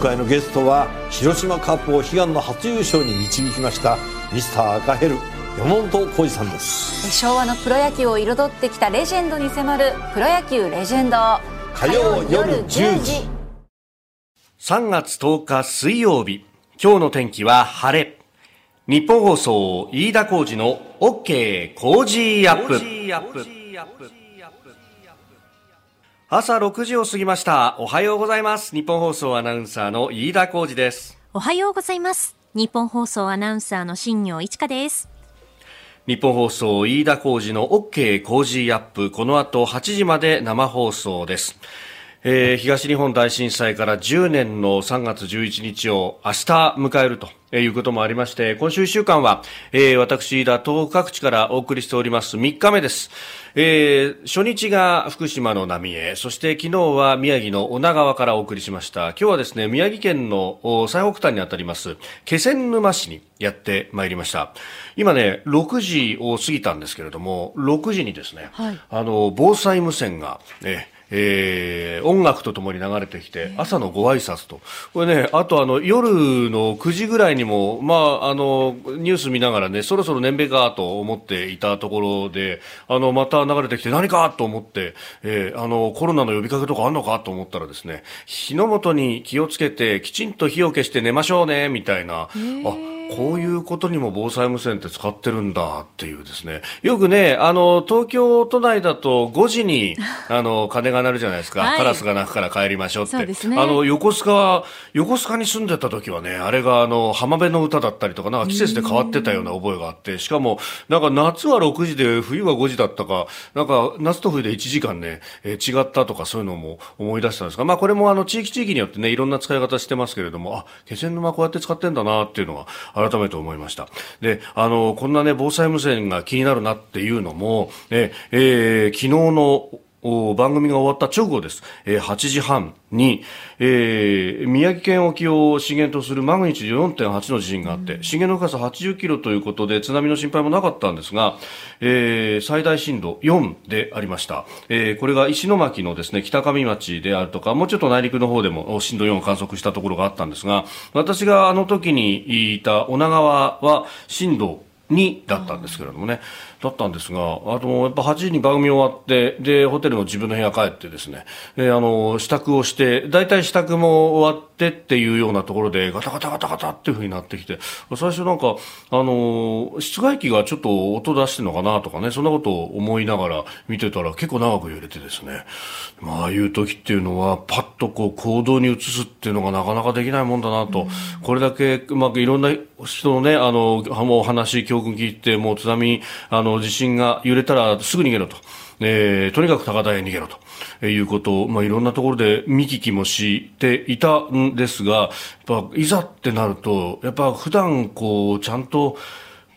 回のゲストは広島カップを悲願の初優勝に導きましたミスター赤ヘル山本浩二さんです。昭和のプロ野球を彩ってきたレジェンドに迫る「プロ野球レジェンド」火曜夜10時。3月10日水曜日。今日の天気は晴れ。日本放送飯田浩二の OK 工事アップ朝6時を過ぎました。おはようございます。日本放送アナウンサーの飯田浩二です。おはようございます。日本放送アナウンサーの新業一華です。日本放送飯田浩二の OK 工事アップ。この後8時まで生放送ですえー、東日本大震災から10年の3月11日を明日迎えるということもありまして、今週1週間は、えー、私、東北各地からお送りしております3日目です。えー、初日が福島の浪江、そして昨日は宮城の女川からお送りしました。今日はですね、宮城県の最北端にあたります、気仙沼市にやってまいりました。今ね、6時を過ぎたんですけれども、6時にですね、はい、あの、防災無線が、ね、えー、音楽とともに流れてきて、朝のご挨拶と。これね、あとあの、夜の9時ぐらいにも、まあ、あの、ニュース見ながらね、そろそろ年齢かと思っていたところで、あの、また流れてきて何かと思って、えー、あの、コロナの呼びかけとかあんのかと思ったらですね、火の元に気をつけて、きちんと火を消して寝ましょうね、みたいな。あこういうことにも防災無線って使ってるんだっていうですね。よくね、あの、東京都内だと5時に、あの、鐘が鳴るじゃないですか。はい、カラスが鳴くから帰りましょうって。そうですね。あの、横須賀、横須賀に住んでた時はね、あれがあの、浜辺の歌だったりとか、なんか季節で変わってたような覚えがあって、しかも、なんか夏は6時で冬は5時だったか、なんか夏と冬で1時間ね、えー、違ったとかそういうのも思い出したんですが、まあこれもあの、地域地域によってね、いろんな使い方してますけれども、あ、気仙沼こうやって使ってんだなっていうのが、改めて思いました。で、あの、こんなね、防災無線が気になるなっていうのも、え、えー、昨日の番組が終わった直後です。えー、8時半に、えー、宮城県沖を震源とするマグニチュード4.8の地震があって、震源の深さ80キロということで津波の心配もなかったんですが、えー、最大震度4でありました。えー、これが石巻のですね、北上町であるとか、もうちょっと内陸の方でも震度4を観測したところがあったんですが、私があの時にいた女川は震度2だったんですけれどもね。だったんですが、あの、やっぱ8時に番組終わって、で、ホテルの自分の部屋帰ってですね、で、あの、支度をして、大体支度も終わってっていうようなところで、ガタガタガタガタっていう風になってきて、最初なんか、あの、室外機がちょっと音出してるのかなとかね、そんなことを思いながら見てたら結構長く揺れてですね、まあ、ああいう時っていうのは、パッとこう行動に移すっていうのがなかなかできないもんだなと、これだけ、まあ、いろんな人のね、あの、もう話、教訓聞いて、もう津波、あの、の地震が揺れたらすぐ逃げろと。えー、とにかく高台へ逃げろということを、まあ、いろんなところで見聞きもしていたんですが、やっぱいざってなると、やっぱ普段こう、ちゃんと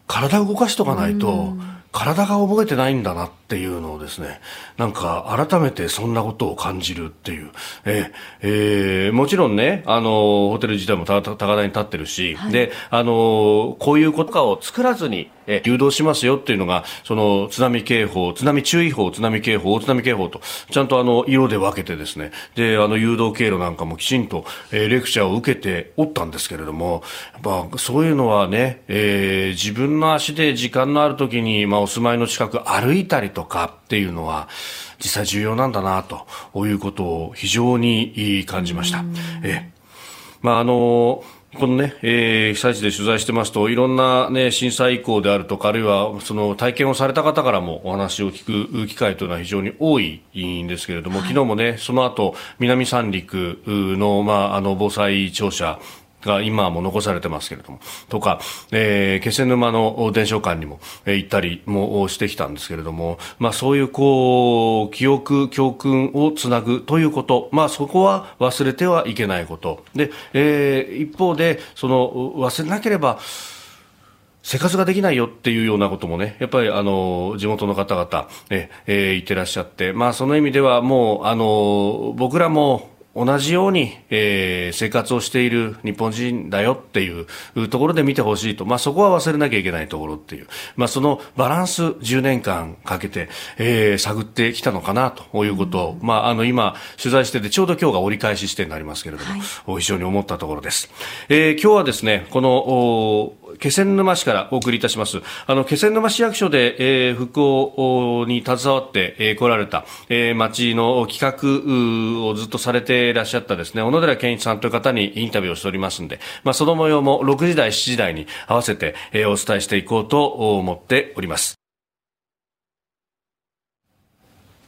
体を動かしとかないと、体が覚えてないんだなっていうのをですね、なんか改めてそんなことを感じるっていう。えー、えー、もちろんね、あの、ホテル自体も高台に立ってるし、はい、で、あの、こういうことかを作らずに、え誘導しますよっていうのが、その津波警報、津波注意報、津波警報、大津波警報と、ちゃんとあの、色で分けてですね、で、あの、誘導経路なんかもきちんと、えー、レクチャーを受けておったんですけれども、やっぱそういうのはね、えー、自分の足で時間のある時に、まあ、お住まいの近く歩いたりとかっていうのは、実際重要なんだな、ということを非常に感じました。えまあ、あのこのね、えー、被災地で取材してますと、いろんなね、震災遺構であるとか、あるいはその体験をされた方からもお話を聞く機会というのは非常に多いんですけれども、はい、昨日もね、その後、南三陸の、まあ、あの、防災庁舎が今も残されてますけれども、とか、えー、気仙沼の伝承館にも、えー、行ったりもしてきたんですけれども、まあそういうこう、記憶、教訓をつなぐということ、まあそこは忘れてはいけないこと。で、えー、一方で、その、忘れなければ、生活ができないよっていうようなこともね、やっぱりあの、地元の方々、え、えー、言ってらっしゃって、まあその意味ではもう、あの、僕らも、同じように、えー、生活をしている日本人だよっていうところで見てほしいと、まあ、そこは忘れなきゃいけないところっていう、まあ、そのバランス10年間かけて、えー、探ってきたのかなと。いうことを、まあ、あの今取材しててちょうど今日が折り返し視点になりますけれども、はい、非常に思ったところです、えー、今日はですねこの気仙沼市からお送りいたします。あの気仙沼市役所で、えー、復興に携わって、えー、来られた、えー、町の企画をずっとされていらっしゃったですね小野寺健一さんという方にインタビューをしておりますんで、まあ、その模様も6時台7時台に合わせて、えー、お伝えしていこうと思っております。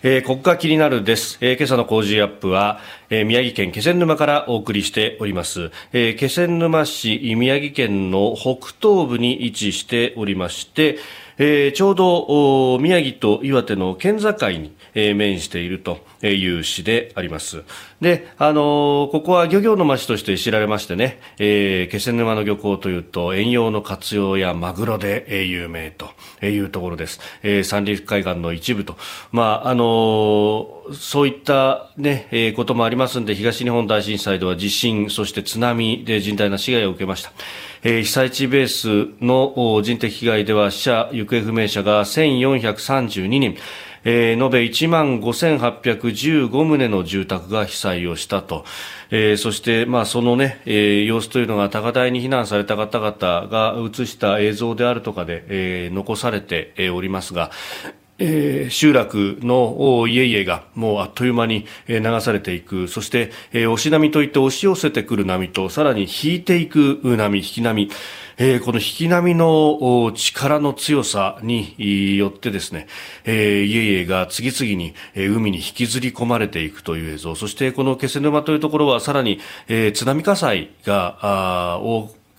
えー、国家気になるです。えー、今朝の工事アップは、えー、宮城県気仙沼からお送りしております。えー、気仙沼市、宮城県の北東部に位置しておりまして、えー、ちょうど宮城と岩手の県境に、えー、面しているという市であります。で、あのー、ここは漁業の町として知られましてね、えー、気仙沼の漁港というと遠洋の活用やマグロで、有名というところです。えー、三陸海岸の一部と、まああのー、そういったね、えー、こともありますんで、東日本大震災では地震、そして津波で甚大な被害を受けました。えー、被災地ベースの人的被害では死者、行方不明者が1432人、えー、延べ1万5815棟の住宅が被災をしたと、えー、そして、まあ、そのね、えー、様子というのが高台に避難された方々が映した映像であるとかで、えー、残されておりますが、えー、集落の家々がもうあっという間に流されていく。そして、えー、押し波といって押し寄せてくる波とさらに引いていく波引き波、えー、この引き波の力の強さによってですね、えー、家々が次々に海に引きずり込まれていくという映像。そしてこの気仙沼というところはさらに、えー、津波火災があ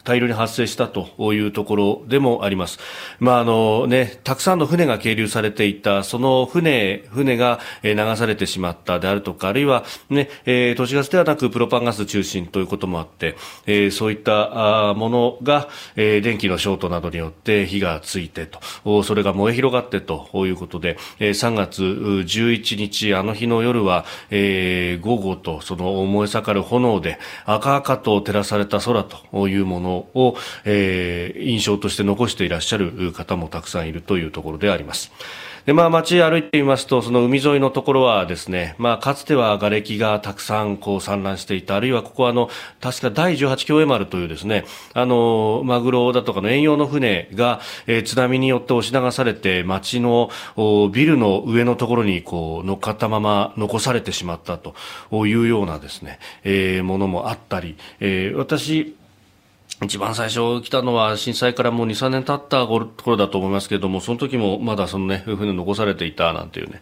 大量に発生したというところでもあります。まああのね、たくさんの船が係留されていた、その船、船が流されてしまったであるとか、あるいはね、えー、都市ガスではなくプロパンガス中心ということもあって、えー、そういったものが、えー、電気のショートなどによって火がついてと、それが燃え広がってということで、えー、3月11日、あの日の夜は、えー、午後とその燃え盛る炎で赤々と照らされた空というものを、えー、印象として残していらっしゃる方もたくさんいるというところであります。で、まあ、街歩いてみますと、その海沿いのところはですね、まあ、かつては瓦礫がたくさんこう散乱していた、あるいはここはあの、確か第18協栄丸というですね、あの、マグロだとかの遠洋の船が、えー、津波によって押し流されて、街のビルの上のところにこう乗っかったまま残されてしまったというようなですね、えー、ものもあったり、えー、私、一番最初来たのは震災からもう2、3年経った頃だと思いますけれども、その時もまだそのね、船残されていたなんていうね、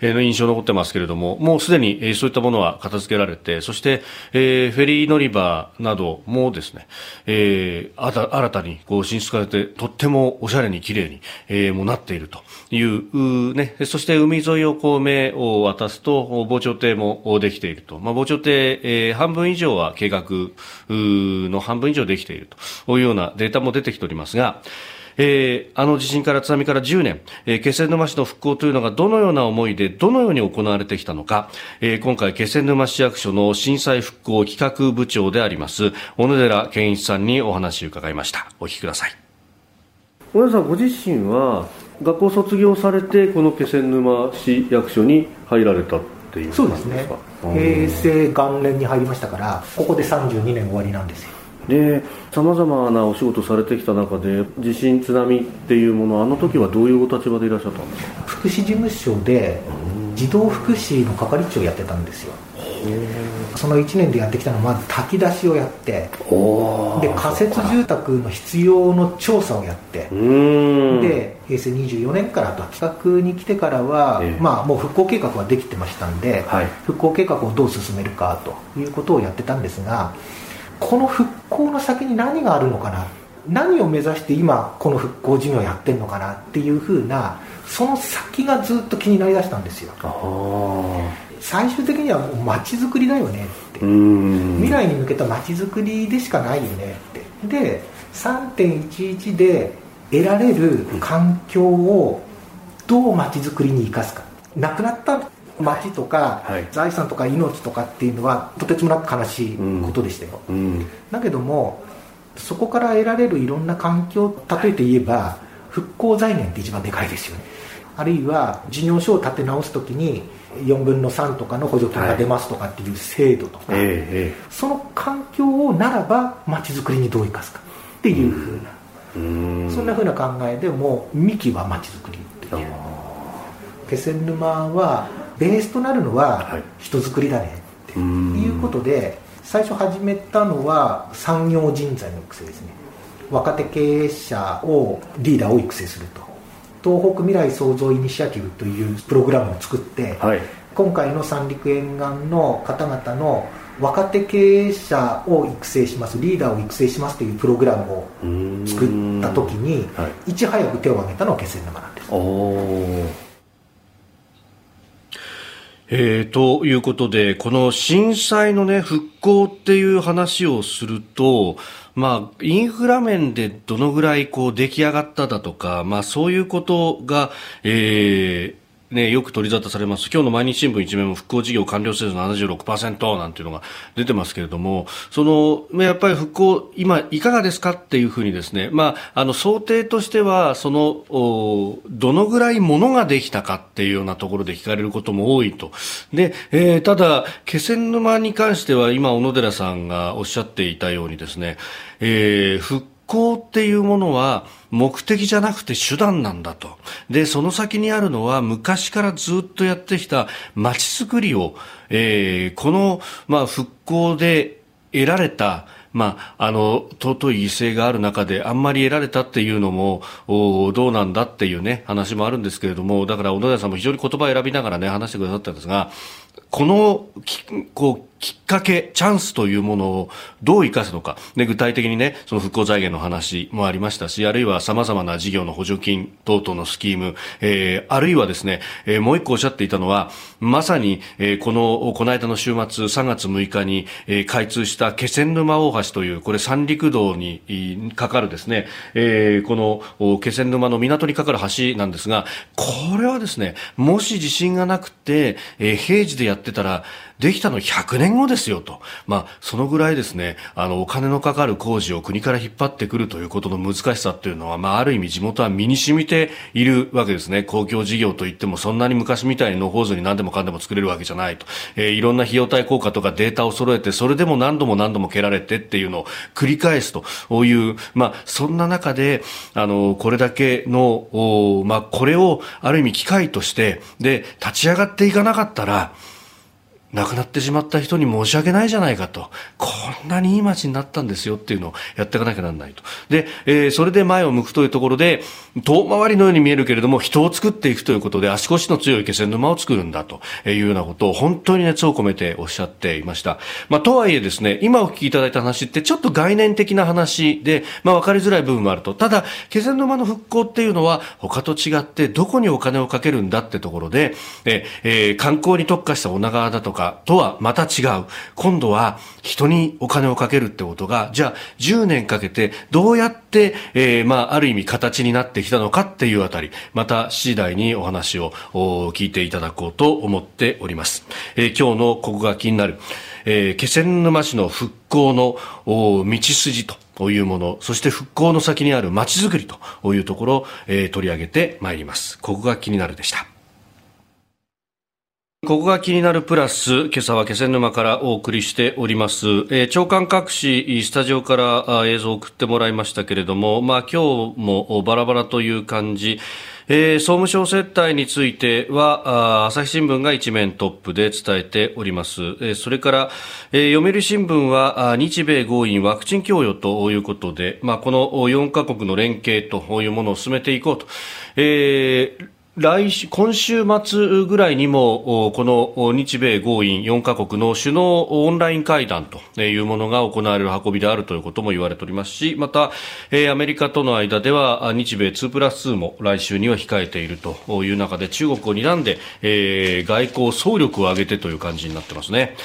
の印象残ってますけれども、もうすでに、そういったものは片付けられて、そして、えー、フェリー乗り場などもですね、えー、新たにこう進出されて、とってもおしゃれに綺麗に、えー、もなっているという、ね、そして海沿いをこう目を渡すと、防潮堤もできていると。まあ、防潮堤、えー、半分以上は計画の半分以上できているというようなデータも出てきておりますが、えー、あの地震から津波から10年、えー、気仙沼市の復興というのがどのような思いでどのように行われてきたのか、えー、今回気仙沼市役所の震災復興企画部長であります小野寺健一さんにお話を伺いました。お聞きください。小野さんご自身は学校卒業されてこの気仙沼市役所に入られたっていうそうですね。平成元年に入りましたからここで32年終わりなんですよでさまざまなお仕事されてきた中で地震津波っていうものあの時はどういうお立場でいらっしゃったんですか？福祉事務所で児童福祉の係長をやってたんですよ。その1年でやってきたのはまず炊き出しをやってで仮設住宅の必要の調査をやってで平成24年からと企画に来てからは、えー、まあ、もう復興計画はできてましたんで、はい、復興計画をどう進めるかということをやってたんですがこの復興の先に何があるのかな？何を目指して今この復興事業をやってるのかなっていうふうなその先がずっと気になりだしたんですよ。最終的には街づくりだよねって。未来に向けた街づくりでしかないよねって。で3.11で得られる環境をどう街づくりに生かすか。なくなった町とか、はい。財産とか命とかっていうのはとてつもなく悲しいことでしたよ、うん。だけどもそこから得られるいろんな環境例えて言えば復興財源って一番でかいですよね。あるいは事業所を立て直すときに4分の3とかの補助金が出ますとかっていう制度とか、えその環境をならば街づくりにどう生かすか。っていうふうな、ん。そんなふうな考えでもう幹は街づくりっていう。気仙沼はベースとなるのははい。人づくりだねってうん。いうことで最初始めたのは産業人材の育成ですね。若手経営者をリーダーを育成すると。東北未来創造イニシアティブというプログラムを作って、はい。今回の三陸沿岸の方々の若手経営者を育成しますリーダーを育成しますというプログラムをうん。作った時にはい。いち早く手を挙げたのは気仙沼なんですえー、ということで、この震災のね、復興っていう話をすると、まあ、インフラ面でどのぐらいこう出来上がっただとか、まあそういうことが、えーね、よく取り沙汰されます。今日の毎日新聞一面も復興事業完了せず76%なんていうのが出てますけれども、その、やっぱり復興、今いかがですかっていうふうにですね、まあ、あの、想定としては、その、どのぐらいものができたかっていうようなところで聞かれることも多いと。で、えーただ、気仙沼に関しては今、小野寺さんがおっしゃっていたようにですね、えー復興っていうものは目的じゃなくて手段なんだと。で、その先にあるのは昔からずっとやってきた街づくりを、えーこの、まあ、復興で得られた、まあ、あの、尊い犠牲がある中であんまり得られたっていうのも、どうなんだっていうね、話もあるんですけれども、だから小野寺さんも非常に言葉を選びながらね、話してくださったんですが、このきこうきっかけ、チャンスというものをどう生かすのか、で具体的にね、その復興財源の話もありましたし、あるいは様々な事業の補助金等々のスキーム、えーあるいはですね、えーもう一個おっしゃっていたのは、まさに、えーこの、この間の週末、3月6日に、えー開通した気仙沼大橋という、これ三陸道にかかるですね、えーこの気仙沼の港にかかる橋なんですが、これはですね、もし地震がなくて、えー平時でやってたら、できたの100年後ですよと。まあ、そのぐらいですね、あの、お金のかかる工事を国から引っ張ってくるということの難しさっていうのは、まあ、ある意味地元は身に染みているわけですね。公共事業といっても、そんなに昔みたいに野放図に何でもかんでも作れるわけじゃないと。えーいろんな費用対効果とかデータを揃えて、それでも何度も何度も蹴られてっていうのを繰り返すという、まあ、そんな中で、あの、これだけの、まあ、これをある意味機会として、で、立ち上がっていかなかったら、亡くなってしまった人に申し訳ないじゃないかと。こんなにいい街になったんですよっていうのをやっていかなきゃならないと。で、えーそれで前を向くというところで、遠回りのように見えるけれども、人を作っていくということで、足腰の強い気仙沼を作るんだというようなことを本当に熱を込めておっしゃっていました。まあ、とはいえですね、今お聞きいただいた話ってちょっと概念的な話で、まあ、わかりづらい部分もあると。ただ、気仙沼の復興っていうのは、他と違ってどこにお金をかけるんだってところで、ええー観光に特化した女川だとかとはまた違う。今度は人にお金をかけるってことが、じゃあ10年かけてどうやって、えーまあ、ある意味形になってきたのかっていうあたり、また次第にお話を聞いていただこうと思っております。えー今日のここが気になる、えー気仙沼市の復興の道筋というもの、そして復興の先にある街づくりというところを、えー取り上げてまいります。ここが気になるでした。ここが気になるプラス、今朝は気仙沼からお送りしております。えー長官各紙、スタジオから映像を送ってもらいましたけれども、まあ今日もバラバラという感じ、えー総務省接待については、あ朝日新聞が一面トップで伝えております。えーそれから、えー読売新聞は、あ日米豪印ワクチン供与ということで、まあこの4カ国の連携というものを進めていこうと。えー来週、今週末ぐらいにも、この日米豪印4カ国の首脳オンライン会談というものが行われる運びであるということも言われておりますし、また、アメリカとの間では、日米2プラス2も来週には控えているという中で、中国を睨んで、外交総力を挙げてという感じになってますね。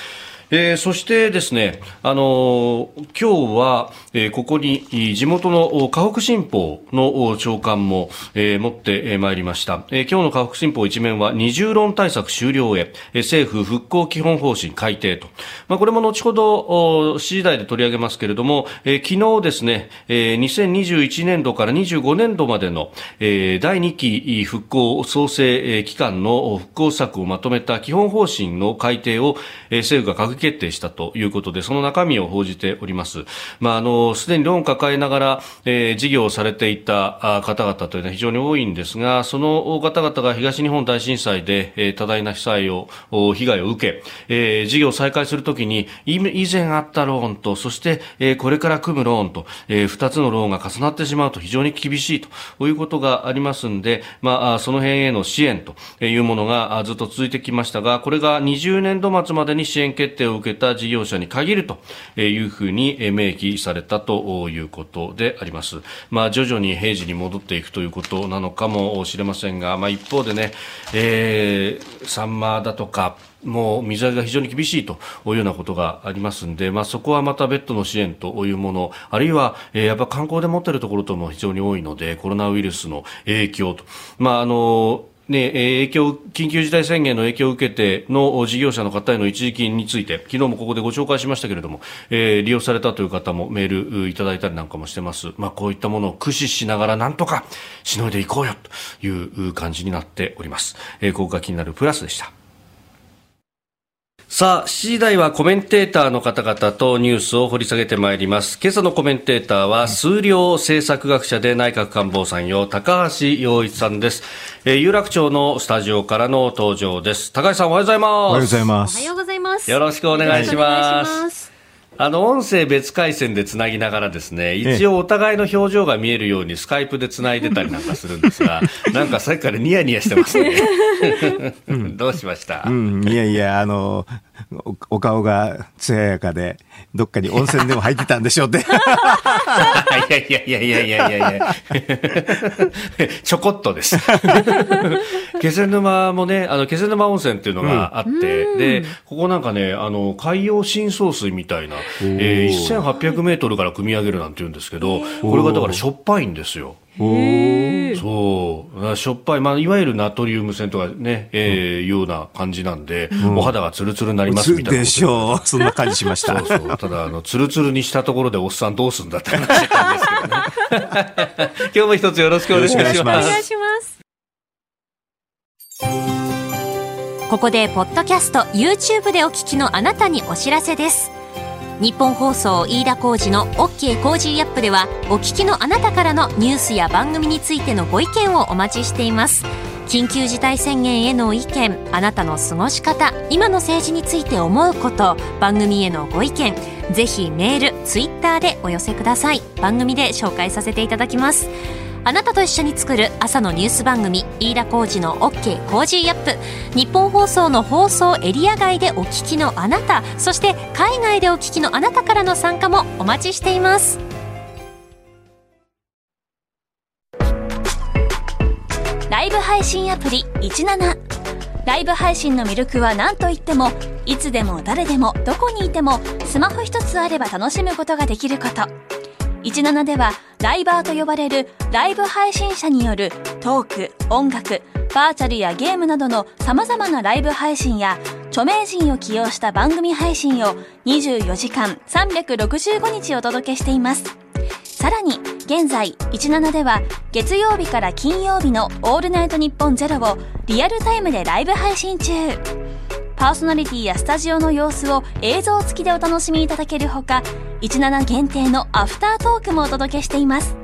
えー、そしてですね、あのー、今日は、えー、ここに地元の河北新報の長官も、えー、持ってまいりました、えー。今日の河北新報一面は二重論対策終了へ、政府復興基本方針改定と。まあ、これも後ほど7時台で取り上げますけれども、えー、昨日ですね、えー、2021年度から25年度までの、えー、第2期復興創生期間の復興策をまとめた基本方針の改定を、えー、政府が閣議決定したということで、その中身を報じております。まあ、あの、すでにローンを抱えながら、えー、事業をされていた方々というのは非常に多いんですが、その方々が東日本大震災で、えー、多大な被災を、被害を受け、えー、事業を再開するときに、以前あったローンと、そして、えー、これから組むローンと、えー、2つのローンが重なってしまうと非常に厳しいということがありますんで、まあ、その辺への支援というものがずっと続いてきましたが、これが20年度末までに支援決定を受けた事業者に限るというふうに明記されたということであります。まあ、徐々に平時に戻っていくということなのかもしれませんが、まあ、一方でね、えー、サンマだとか、もう水揚げが非常に厳しいというようなことがありますので、まあ、そこはまた別途の支援というもの、あるいは、えー、やっぱ観光で持っているところとも非常に多いので、コロナウイルスの影響と、まあ、あのね、影響、緊急事態宣言の影響を受けての事業者の方への一時金について、昨日もここでご紹介しましたけれども、えー、利用されたという方もメールいただいたりなんかもしてます。まあ、こういったものを駆使しながらなんとかしのいでいこうよという感じになっております。えー、ここが気になるプラスでした。さあ、7時台はコメンテーターの方々とニュースを掘り下げてまいります。今朝のコメンテーターは、数量政策学者で内閣官房参与、高橋洋一さんです。えー、有楽町のスタジオからの登場です。高橋さんおはようございます。おはようございます。おはようございます。よろしくお願いします。あの、音声別回線でつなぎながらですね、一応お互いの表情が見えるようにスカイプでつないでたりなんかするんですが、なんかさっきからニヤニヤしてますね。どうしました、うん、いやいや、あの、お顔が艶やかで、どっかに温泉でも入ってたんでしょうって。いやいやいやいやいやいやいやちょこっとです。気仙沼もね、あの、気仙沼温泉っていうのがあって、うん、で、ここなんかね、あの、海洋深層水みたいな、えー、1800メートルから組み上げるなんて言うんですけど、これがだからしょっぱいんですよ。そう。しょっぱい、まあ、いわゆるナトリウム線とかね、えー、ような感じなんで、うん、お肌がツルツルになりますみたいな。でしょうそんな感じしました。そうそう。ただあのツルツルにしたところでおっさんどうすんだって話なんですけどね。今日も一つよろしくお願いします。お願いします。ここでポッドキャスト YouTube でお聞きのあなたにお知らせです日本放送飯田浩司の OK コージーアップではお聞きのあなたからのニュースや番組についてのご意見をお待ちしています。緊急事態宣言への意見あなたの過ごし方今の政治について思うこと番組へのご意見ぜひメールツイッターでお寄せください。番組で紹介させていただきます。あなたと一緒に作る朝のニュース番組飯田浩二の OK コージーアップ。ニッポン放送の放送エリア外でお聞きのあなたそして海外でお聞きのあなたからの参加もお待ちしています。ライブ配信アプリ17LIVE 配信の魅力は何といってもいつでも誰でもどこにいてもスマホ一つあれば楽しむことができること。17ではライバーと呼ばれるライブ配信者によるトーク、音楽、バーチャルやゲームなどの様々なライブ配信や著名人を起用した番組配信を24時間365日お届けしています。さらに、現在、17では月曜日から金曜日のオールナイトニッポンゼロをリアルタイムでライブ配信中。パーソナリティやスタジオの様子を映像付きでお楽しみいただけるほか、17限定のアフタートークもお届けしています。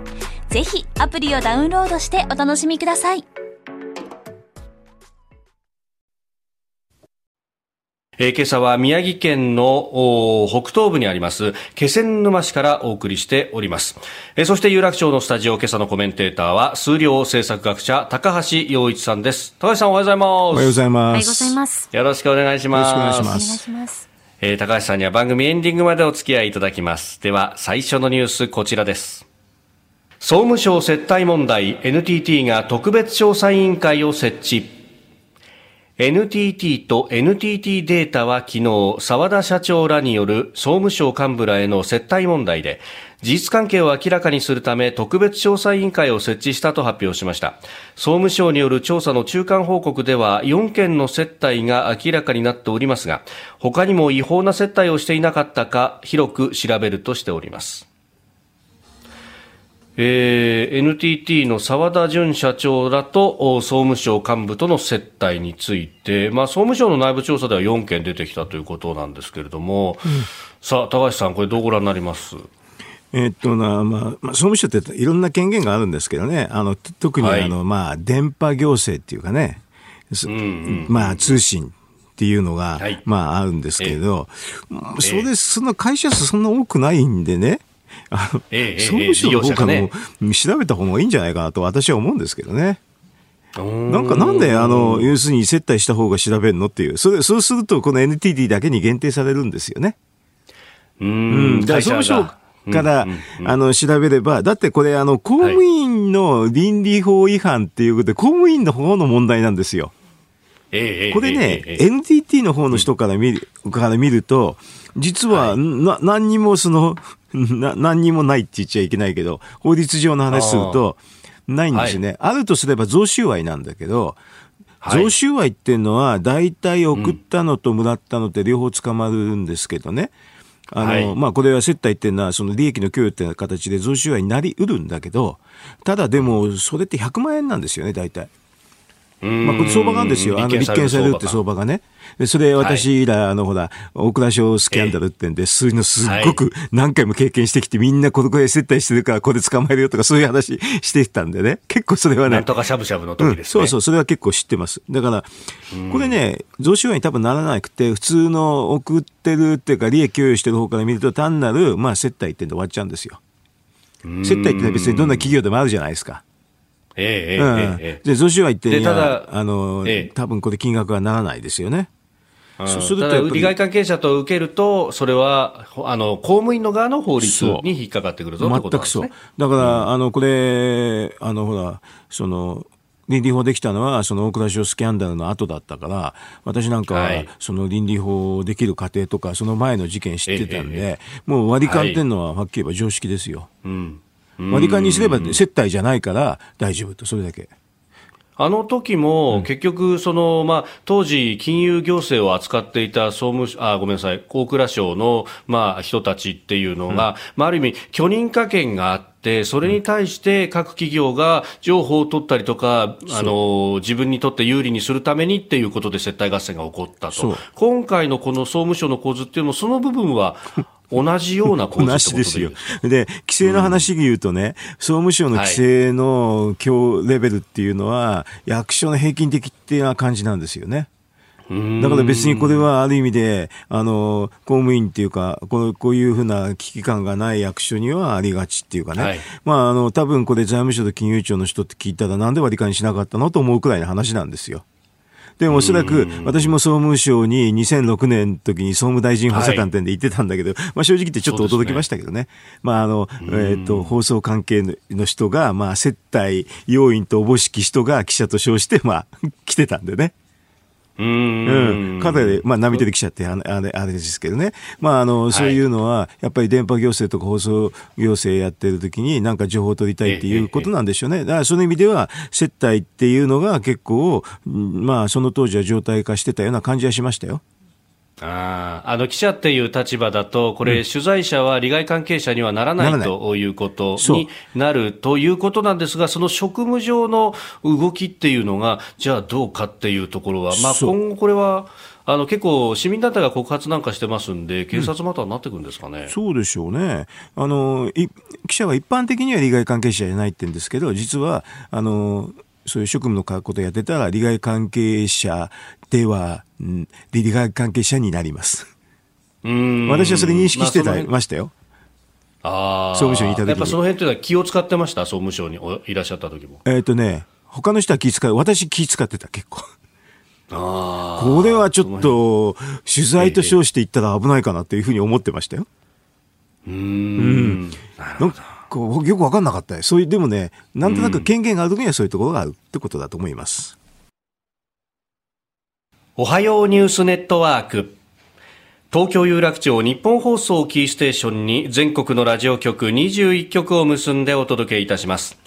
ぜひアプリをダウンロードしてお楽しみください。えー、今朝は宮城県の北東部にあります気仙沼市からお送りしております、えー、そして有楽町のスタジオ今朝のコメンテーターは数量政策学者高橋洋一さんです。高橋さんおはようございます。おはようございます。おはようございます。よろしくお願いします。よろしくお願いします。えー、高橋さんには番組エンディングまでお付き合いいただきます。では最初のニュースこちらです。総務省接待問題 NTT が特別調査委員会を設置 NTT と NTT データは昨日、沢田社長らによる総務省幹部らへの接待問題で、事実関係を明らかにするため特別調査委員会を設置したと発表しました。総務省による調査の中間報告では4件の接待が明らかになっておりますが他にも違法な接待をしていなかったか広く調べるとしております。えー、NTT の澤田淳社長らと総務省幹部との接待について、まあ、総務省の内部調査では4件出てきたということなんですけれども、うん、さあ、高橋さん、これどうご覧になります？えっとな、まあ、まあ、総務省っていろんな権限があるんですけどね、あの、特にあの、はい、まあ、電波行政っていうかね、うんうん、まあ、通信っていうのが、はい、まあ、あるんですけれど、えそれ、そんな会社数そんな多くないんでね、あの、え総務省の方からも調べた方がいいんじゃないかなと私は思うんですけどね。なんかなんで、あの、要するに接待した方が調べるのっていう。それ、そうすると、この NTT だけに限定されるんですよね。うん。だから総務省から、あの、調べれば、だってこれ、あの、公務員の倫理法違反っていうことで、公務員の方の問題なんですよ。これね、NTT の方の人から見る、から見ると、実は、な、何にもその、な、何にもないって言っちゃいけないけど、法律上の話すると、ないんですね、はい。あるとすれば贈収賄なんだけど、贈収賄っていうのは、大体送ったのともらったのって両方捕まるんですけどね。あの、はい、まあ、これは接待っていうのは、その利益の供与っていう形で贈収賄になりうるんだけど、ただでも、それって100万円なんですよね、大体。まあ、これ相場があるんですよ。あの、立件されるって相場がね。で、それ私ら、あの、ほら、大蔵省スキャンダルってんで、そういうのすっごく何回も経験してきて、みんなこの声接待してるから、これ捕まえるよとか、そういう話してきたんでね。結構それはね。なんとかしゃぶしゃぶの時ですね、うん、そうそう、それは結構知ってます。だから、これね、贈収賄に多分ならなくて、普通の送ってるっていうか、利益供与してる方から見ると、単なる、まあ、接待ってんで終わっちゃうんですよ。接待ってのは別にどんな企業でもあるじゃないですか。ええええで、贈収賄ってただ、あの、ええ、多分これ金額はならないですよね。そうすると利害関係者と受けると、それはあの公務員の側の法律に引っかかってくるぞ、ね、全くそう。だから、うん、あのこれ、あのほら、その倫理法できたのは、その大蔵省スキャンダルの後だったから、私なんかは、その倫理法できる過程とか、その前の事件知ってたんで、もう割り勘っていうのは、はっきり言えば常識ですよ。うん割り勘にすれば接待じゃないから大丈夫と、それだけ。あの時も、結局、その、まあ、当時、金融行政を扱っていた総務あ、ごめんなさい、大蔵省の、まあ、人たちっていうのが、うん、まあ、ある意味、許認可権があって、それに対して各企業が情報を取ったりとか、あの、自分にとって有利にするためにっていうことで接待合戦が起こったと。今回のこの総務省の構図っていうのも、その部分は、同じような構図ってですよ。で、規制の話で言うとね、うん、総務省の規制の強レベルっていうのは、役所の平均的っていう感じなんですよね。だから別にこれはある意味で、あの、公務員っていうか、こうこういうふうな危機感がない役所にはありがちっていうかね。はい、まあ、あの、多分これ財務省と金融庁の人って聞いたらなんで割り勘にしなかったのと思うくらいの話なんですよ。でもおそらく私も総務省に2006年の時に総務大臣補佐官店で行ってたんだけど、はい、まあ正直言ってちょっと驚きましたけどね。ねまああの、えっ、ー、と、放送関係の人が、まあ接待要員とおぼしき人が記者と称して、まあ 来てたんでね。うん。肩で、まあ、波出てきちゃって、あれ、あれですけどね。まあ、あの、そういうのは、やっぱり電波行政とか放送行政やってる時に、なんか情報を取りたいっていうことなんでしょうね。だから、その意味では、接待っていうのが結構、まあ、その当時は状態化してたような感じはしましたよ。ああの記者っていう立場だと、これ、取材者は利害関係者にはならないとい。うことになるということなんですが、その職務上の動きっていうのが、じゃあどうかっていうところは、まあ、今後これは、あの結構、市民団体が告発なんかしてますんで、警察またになってくるんですかね、うん、そうでしょうね。あの記者は一般的には利害関係者じゃないって言うんですけど、実はあのそういう職務のことをやってたら、利害関係者では、うん、利害関係者になります。うん私はそれ認識してた、ましたよ。ああ。総務省にいた時やっぱその辺というのは気を使ってました？総務省にいらっしゃった時も。えっ、ー、とね、他の人は気使う。私気使ってた、結構。ああ。これはちょっと、取材と称していったら危ないかなというふうに思ってましたよ。うん。うん。なるほど。こうよく分かんなかったそういう、でもね、なんとなく権限がある時にはそういうところがあるってことだと思います。おはようニュースネットワーク。東京有楽町日本放送キーステーションに全国のラジオ局21局を結んでお届けいたします。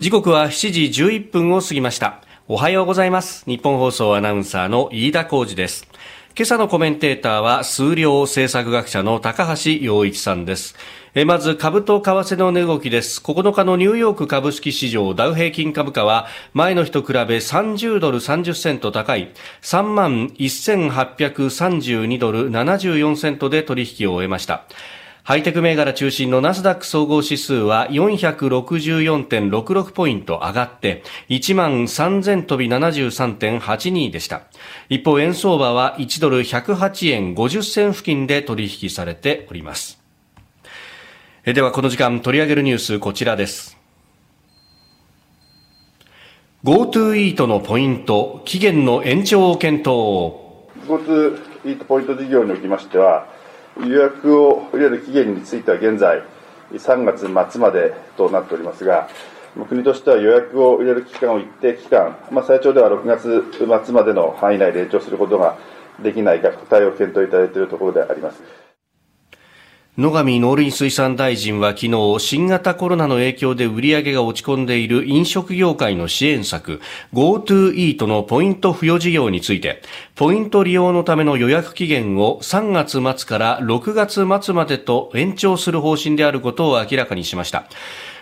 時刻は7時11分を過ぎました。おはようございます。日本放送アナウンサーの飯田浩二です。今朝のコメンテーターは数量政策学者の高橋洋一さんです。えまず株と為替の値動きです9日のニューヨーク株式市場ダウ平均株価は前の日と比べ30ドル30セント高い3万1832ドル74セントで取引を終えましたハイテク銘柄中心のナスダック総合指数は464.66ポイント上がって1万3000飛び73.82でした。一方、円相場は1ドル108円50銭付近で取引されております。えではこの時間取り上げるニュースこちらです GoTo イートのポイント期限の延長を検討 GoTo イートポイント事業におきましては予約を入れる期限については現在3月末までとなっておりますが国としては予約を入れる期間を一定期間、まあ、最長では6月末までの範囲内で延長することができないか対応を検討いただいているところであります。野上農林水産大臣は昨日、新型コロナの影響で売り上げが落ち込んでいる飲食業界の支援策、GoTo イートのポイント付与事業について、ポイント利用のための予約期限を3月末から6月末までと延長する方針であることを明らかにしました。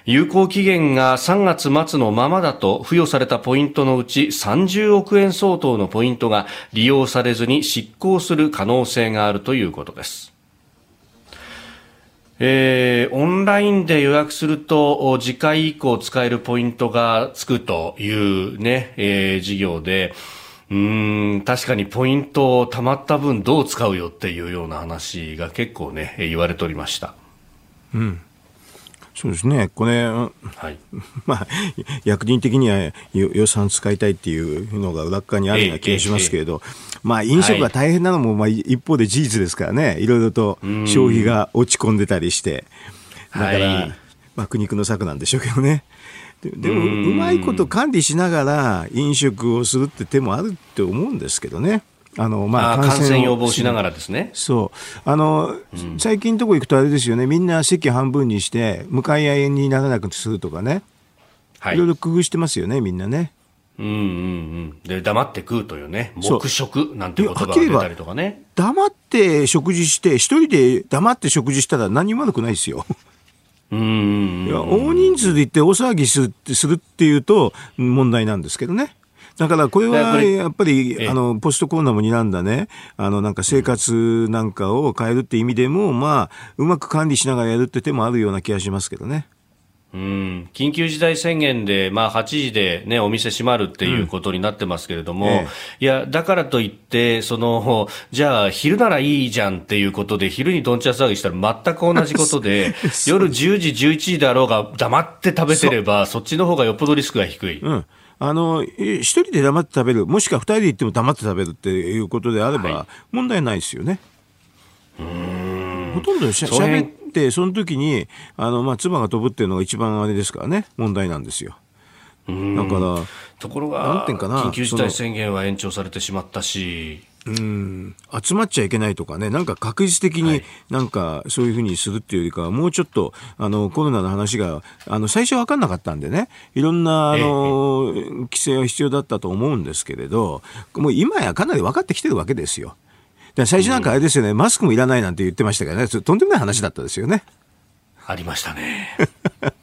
有効期限が3月末のままだと付与されたポイントのうち30億円相当のポイントが利用されずに執行する可能性があるということです。えー、オンラインで予約すると次回以降使えるポイントがつくというね、えー、事業で、うん、確かにポイントを貯まった分どう使うよっていうような話が結構ね、言われておりました。うん。そうですね、これ、はい、まあ、役人的には予算使いたいっていうのが裏側にあるような気がしますけれど、えええまあ、飲食が大変なのも、まあ、一方で事実ですからね、いろいろと消費が落ち込んでたりして、だから、まあ、苦肉の策なんでしょうけどね。でも、うまいこと管理しながら飲食をするって手もあるって思うんですけどね。あのまあ、感染予防しながらですね。そうあの、うん、最近のとこ行くとあれですよね、みんな席半分にして、向かい合いにならなくするとかね、はい、いろいろ工夫してますよね、みんなね。うんうんうん。で、黙って食うというね、黙食なんて言葉が出たりとかね。黙って食事して、一人で黙って食事したら何も悪くないですよ。うん大人数で行って大騒ぎするってするっていうと問題なんですけどね。だからこれはやっぱりあのポストコロナも睨んだね、あのなんか生活なんかを変えるって意味でも、まあ、うまく管理しながらやるって手もあるような気がしますけどね。うん、緊急事態宣言で、まあ、8時で、ね、お店閉まるっていうことになってますけれども、うんええ、いや、だからといって、その、じゃあ、昼ならいいじゃんっていうことで、昼にどんちゃ騒ぎしたら全く同じことで、夜10時、11時であろうが、黙って食べてれば、そっちの方がよっぽどリスクが低い。うんあの一人で黙って食べる、もしくは二人で行っても黙って食べるっていうことであれば、問題ないですよね。ほとんどしゃべって、その時にあのまあ唾が飛ぶっていうのが一番あれですからね、問題なんですよ。だからところが緊急事態宣言は延長されてしまったし。うん集まっちゃいけないとかね、なんか確実的になんかそういうふうにするっていうよりかは、もうちょっとあのコロナの話があの最初分かんなかったんでね、いろんなあの、規制は必要だったと思うんですけれど、もう今やかなり分かってきてるわけですよ。最初なんかあれですよね、マスクもいらないなんて言ってましたけどね、とんでもない話だったですよね。ありましたね。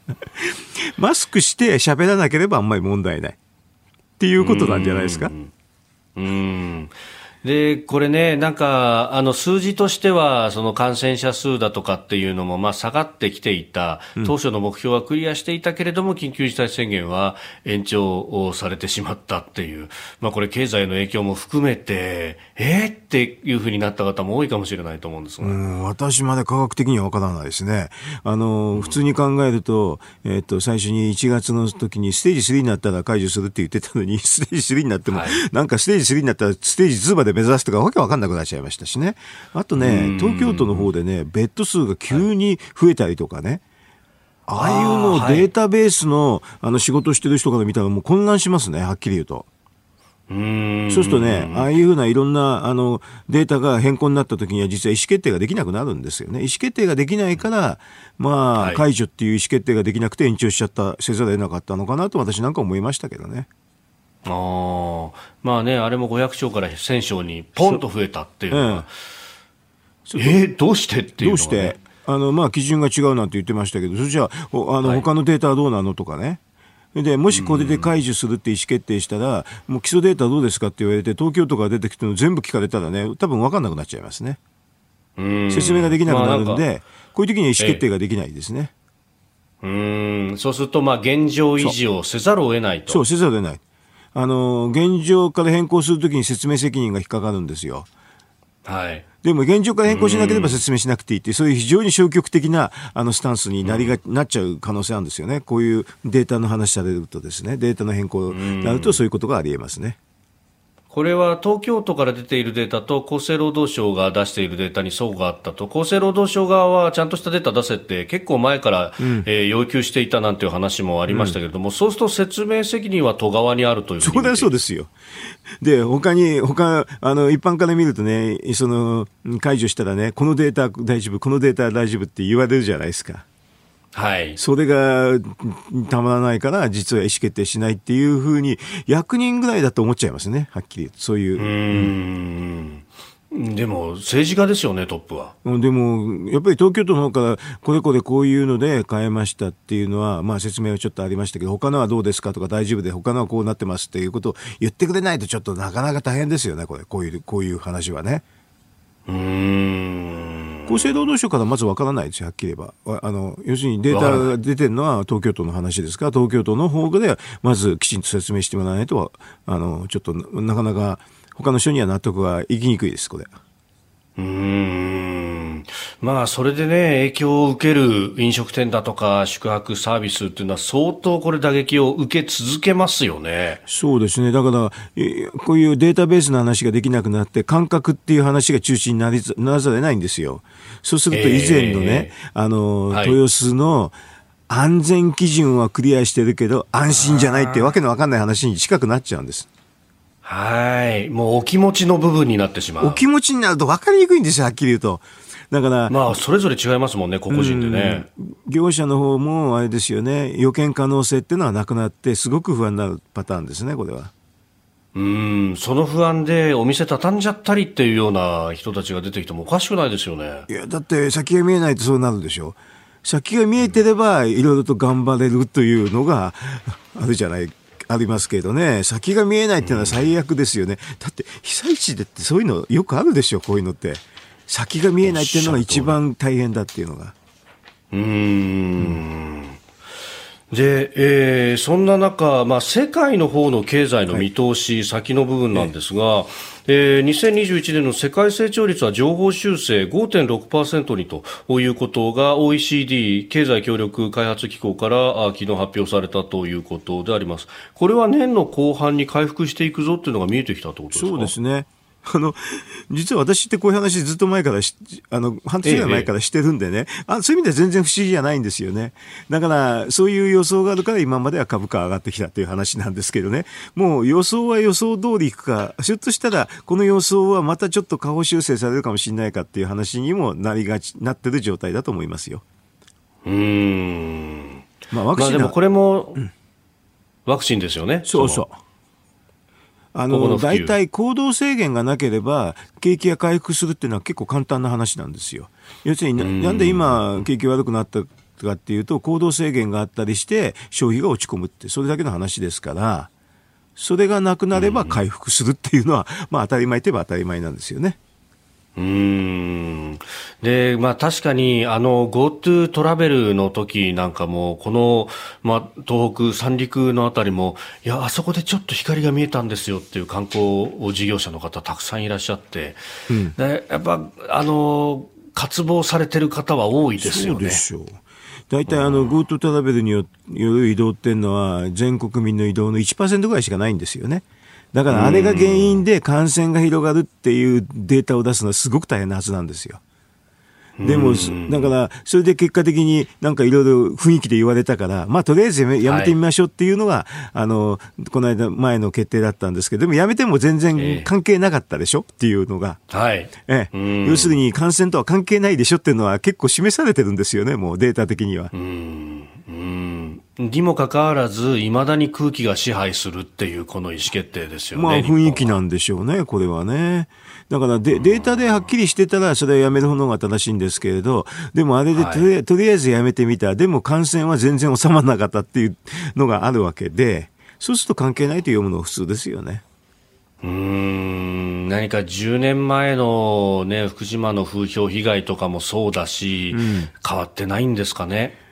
マスクして喋らなければあんまり問題ない。っていうことなんじゃないですか？うん。で、これね、なんか、あの、数字としては、その感染者数だとかっていうのも、まあ、下がってきていた、当初の目標はクリアしていたけれども、緊急事態宣言は延長をされてしまったっていう、まあ、これ経済の影響も含めて、えー、っていうふうになった方も多いかもしれないと思うんですが。私まで科学的にはわからないですね。あの、普通に考えると、えっ、と、最初に1月の時にステージ3になったら解除するって言ってたのに、ステージ3になっても、はい、なんかステージ3になったらステージ2まで目指すとかわけわかんなくなっちゃいましたしね。あとね、東京都の方でね、ベッド数が急に増えたりとかね。ああいうのをデータベースのあの仕事してる人から見たらもう混乱しますね、はっきり言うと。そうするとね、ああいうふうないろんなあのデータが変更になったときには、実は意思決定ができなくなるんですよね。意思決定ができないから、まあ、解除っていう意思決定ができなくて延長しちゃった、せざるを得なかったのかなと、私なんか思いましたけどね。あまあね、あれも500兆から1000兆にポンと増えたっていうのは、ええー、どうしてっていうのは、ね、どうして？あの、まあ、基準が違うなんて言ってましたけど、それじゃあ、あの、はい、他のデータはどうなのとかね。でもしこれで解除するって意思決定したら、もう基礎データどうですかって言われて、東京都が出てきての全部聞かれたらね、多分分かんなくなっちゃいますね。説明ができなくなるんで、まあ、こういう時には意思決定ができないですね。ええ、うんそうすると、まあ、現状維持をせざるを得ないと。そう、せざるを得ない。あの、現状から変更するときに説明責任が引っかかるんですよ。はい。でも現状から変更しなければ説明しなくていいってそういう非常に消極的なあのスタンスになりが、なっちゃう可能性あるんですよね。こういうデータの話されるとですね、データの変更になるとそういうことがありえますね。これは東京都から出ているデータと厚生労働省が出しているデータに相があったと厚生労働省側はちゃんとしたデータ出せって結構前から、うん、えー、要求していたなんていう話もありましたけれども、うん、そうすると説明責任は都側にあるというそこでそうですよ。で、他に、他、あの、一般から見るとね、その、解除したらね、このデータ大丈夫、このデータ大丈夫って言われるじゃないですか。はい。それがたまらないから、実は意思決定しないっていうふうに、役人ぐらいだと思っちゃいますね、はっきり。そういう。うんでも、政治家ですよね、トップは。でも、やっぱり東京都の方から、これこれこういうので変えましたっていうのは、まあ説明はちょっとありましたけど、他のはどうですかとか大丈夫で、他のはこうなってますっていうことを言ってくれないと、ちょっとなかなか大変ですよね、これ、こういう、こういう話はね。厚生労働省からまずわからないですよ、はっきり言えば。あの、要するにデータが出てるのは東京都の話ですか？ら、東京都の方ではまずきちんと説明してもらわないと、あの、ちょっとなかなか他の人には納得がいきにくいです、これ。うん。まあ、それでね、影響を受ける飲食店だとか宿泊サービスっていうのは相当これ打撃を受け続けますよね。そうですね。だから、こういうデータベースの話ができなくなって、感覚っていう話が中心になりならざるを得ないんですよ。そうすると以前のね、えー、あの、はい、豊洲の、安全基準はクリアしてるけど、安心じゃないってわけのわかんない話に近くなっちゃうんです。はい。もうお気持ちの部分になってしまう。お気持ちになると分かりにくいんですよ、はっきり言うと。だから。まあ、それぞれ違いますもんね、個々人でね。業者の方も、あれですよね、予見可能性っていうのはなくなって、すごく不安になるパターンですね、これは。うん、その不安でお店畳んじゃったりっていうような人たちが出てきてもおかしくないですよね。いや、だって先が見えないとそうなるでしょ。先が見えてれば、いろいろと頑張れるというのがあるじゃないありますけどね、先が見えないっていうのは最悪ですよね。だって被災地でってそういうのよくあるでしょ、こういうのって。先が見えないっていうのが一番大変だっていうのが。うん。で、えー、そんな中、まあ、世界の方の経済の見通し、はい、先の部分なんですが、えー、2021年の世界成長率は情報修正5.6%にということが OECD 経済協力開発機構から昨日発表されたということであります。これは年の後半に回復していくぞというのが見えてきたということですか？そうですね。あの、実は私ってこういう話ずっと前からあの、半年ぐらい前からしてるんでね、ええ、あそういう意味では全然不思議じゃないんですよね。だから、そういう予想があるから今までは株価上がってきたという話なんですけどね、もう予想は予想通りいくか、ひょっとしたら、この予想はまたちょっと下方修正されるかもしれないかっていう話にもなりがち、なってる状態だと思いますよ。うん。まあ、ワクチン、まあ、でもこれも、うん、ワクチンですよね。そうそう。あの、大体行動制限がなければ、景気が回復するっていうのは結構簡単な話なんですよ。要するにな、んで今、景気悪くなったかっていうと、行動制限があったりして、消費が落ち込むって、それだけの話ですから、それがなくなれば回復するっていうのは、まあ当たり前といえば当たり前なんですよね。うん。で、まあ確かに、あの、GoTo トラベルの時なんかも、この、まあ東北、三陸のあたりも、いや、あそこでちょっと光が見えたんですよっていう観光事業者の方たくさんいらっしゃって、うん、でやっぱ、あの、渇望されてる方は多いですよね。大体あの GoTo トラベルによる移動っていうのは全国民の移動の1%ぐらいしかないんですよね。だからあれが原因で感染が広がるっていうデータを出すのはすごく大変なはずなんですよ。でも、だから、それで結果的になんかいろいろ雰囲気で言われたから、まあ、とりあえずやめてみましょうっていうのが、はい、あの、この間前の決定だったんですけど、でもやめても全然関係なかったでしょっていうのが、はい。ええ、要するに感染とは関係ないでしょっていうのは結構示されてるんですよね、もうデータ的には。うん。うんにもかかわらず、いまだに空気が支配するっていう、この意思決定ですよね。まあ、雰囲気なんでしょうね、これはね。だからデータではっきりしてたら、それはやめる方が正しいんですけれど、でもあれでとり,、とりあえずやめてみた、でも感染は全然収まらなかったっていうのがあるわけで、そうすると関係ないと読むのが普通ですよね。うん何か10年前の、ね、福島の風評被害とかもそうだし、うん、変わってないんですかね。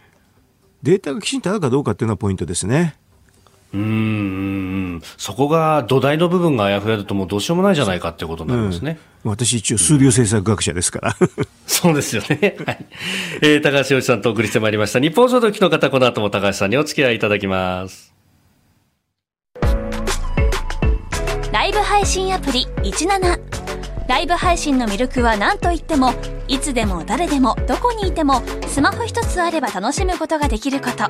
データがきちんとあるかどうかっていうのはポイントですね。うんそこが土台の部分があやふやだともうどうしようもないじゃないかってことになりますね、うん、私一応数量政策学者ですから、そうですよね、はい。えー、高橋洋一さんとお送りしてまいりました。日本総動機の方この後も高橋さんにお付き合いいただきます。ライブ配信アプリ17ライブ配信の魅力は何といってもいつでも誰でもどこにいてもスマホ一つあれば楽しむことができること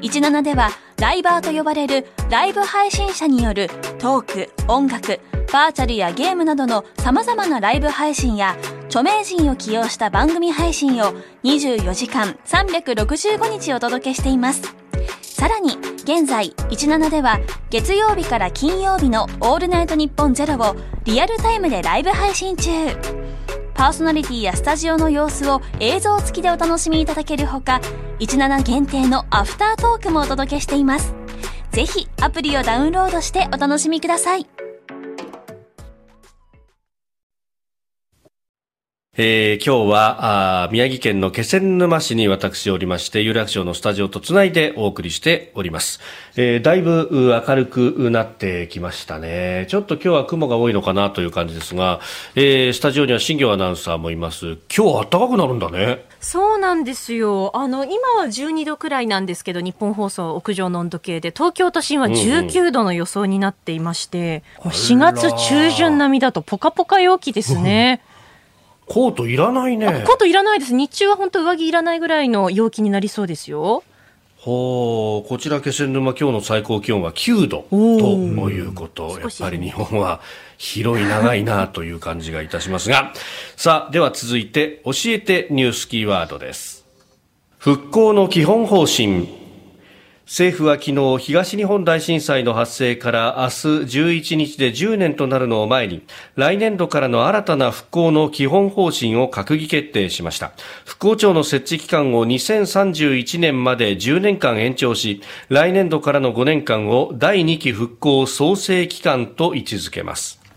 17ではライバーと呼ばれるライブ配信者によるトーク、音楽、バーチャルやゲームなどの様々なライブ配信や著名人を起用した番組配信を24時間365日お届けしています。さらに、現在、17では月曜日から金曜日のオールナイトニッポンゼロをリアルタイムでライブ配信中。パーソナリティやスタジオの様子を映像付きでお楽しみいただけるほか、17限定のアフタートークもお届けしています。ぜひアプリをダウンロードしてお楽しみください。えー、今日はあ宮城県の気仙沼市に私おりまして有楽町のスタジオとつないでお送りしております、えー、だいぶ明るくなってきましたね。ちょっと今日は雲が多いのかなという感じですが、えー、スタジオには新業アナウンサーもいます。今日暖かくなるんだね。そうなんですよ。あの今は12度くらいなんですけど日本放送屋上の温度計で。東京都心は19度の予想になっていまして、うんうん、4月中旬並みだとポカポカ陽気ですねコートいらないね。コートいらないです。日中は本当上着いらないぐらいの陽気になりそうですよ。ほう、こちら気仙沼今日の最高気温は9度ということ。やっぱり日本は広い長いなという感じがいたしますが。さあ、では続いて教えてニュースキーワードです。復興の基本方針。政府は昨日東日本大震災の発生から明日11日で10年となるのを前に来年度からの新たな復興の基本方針を閣議決定しました。復興庁の設置期間を2031年まで10年間延長し来年度からの5年間を第2期復興創生期間と位置づけます。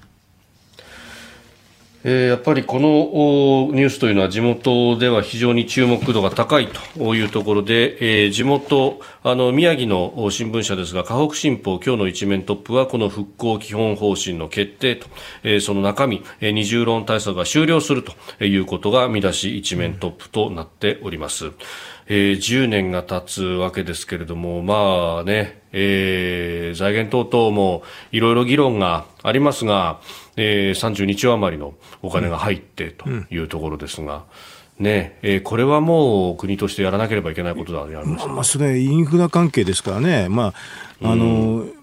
えー、やっぱりこのニュースというのは地元では非常に注目度が高いというところで、えー、地元あの宮城の新聞社ですが河北新報今日の一面トップはこの復興基本方針の決定と、えー、その中身、えー、二重論対策が終了するということが見出し一面トップとなっております。えー、10年が経つわけですけれども、まあね、えー、財源等々もいろいろ議論がありますが、えー、32兆余りのお金が入ってというところですが、ねえー、これはもう国としてやらなければいけないことだ、ね、まあ、まあそれ、インフラ関係ですからね、まああの、うん、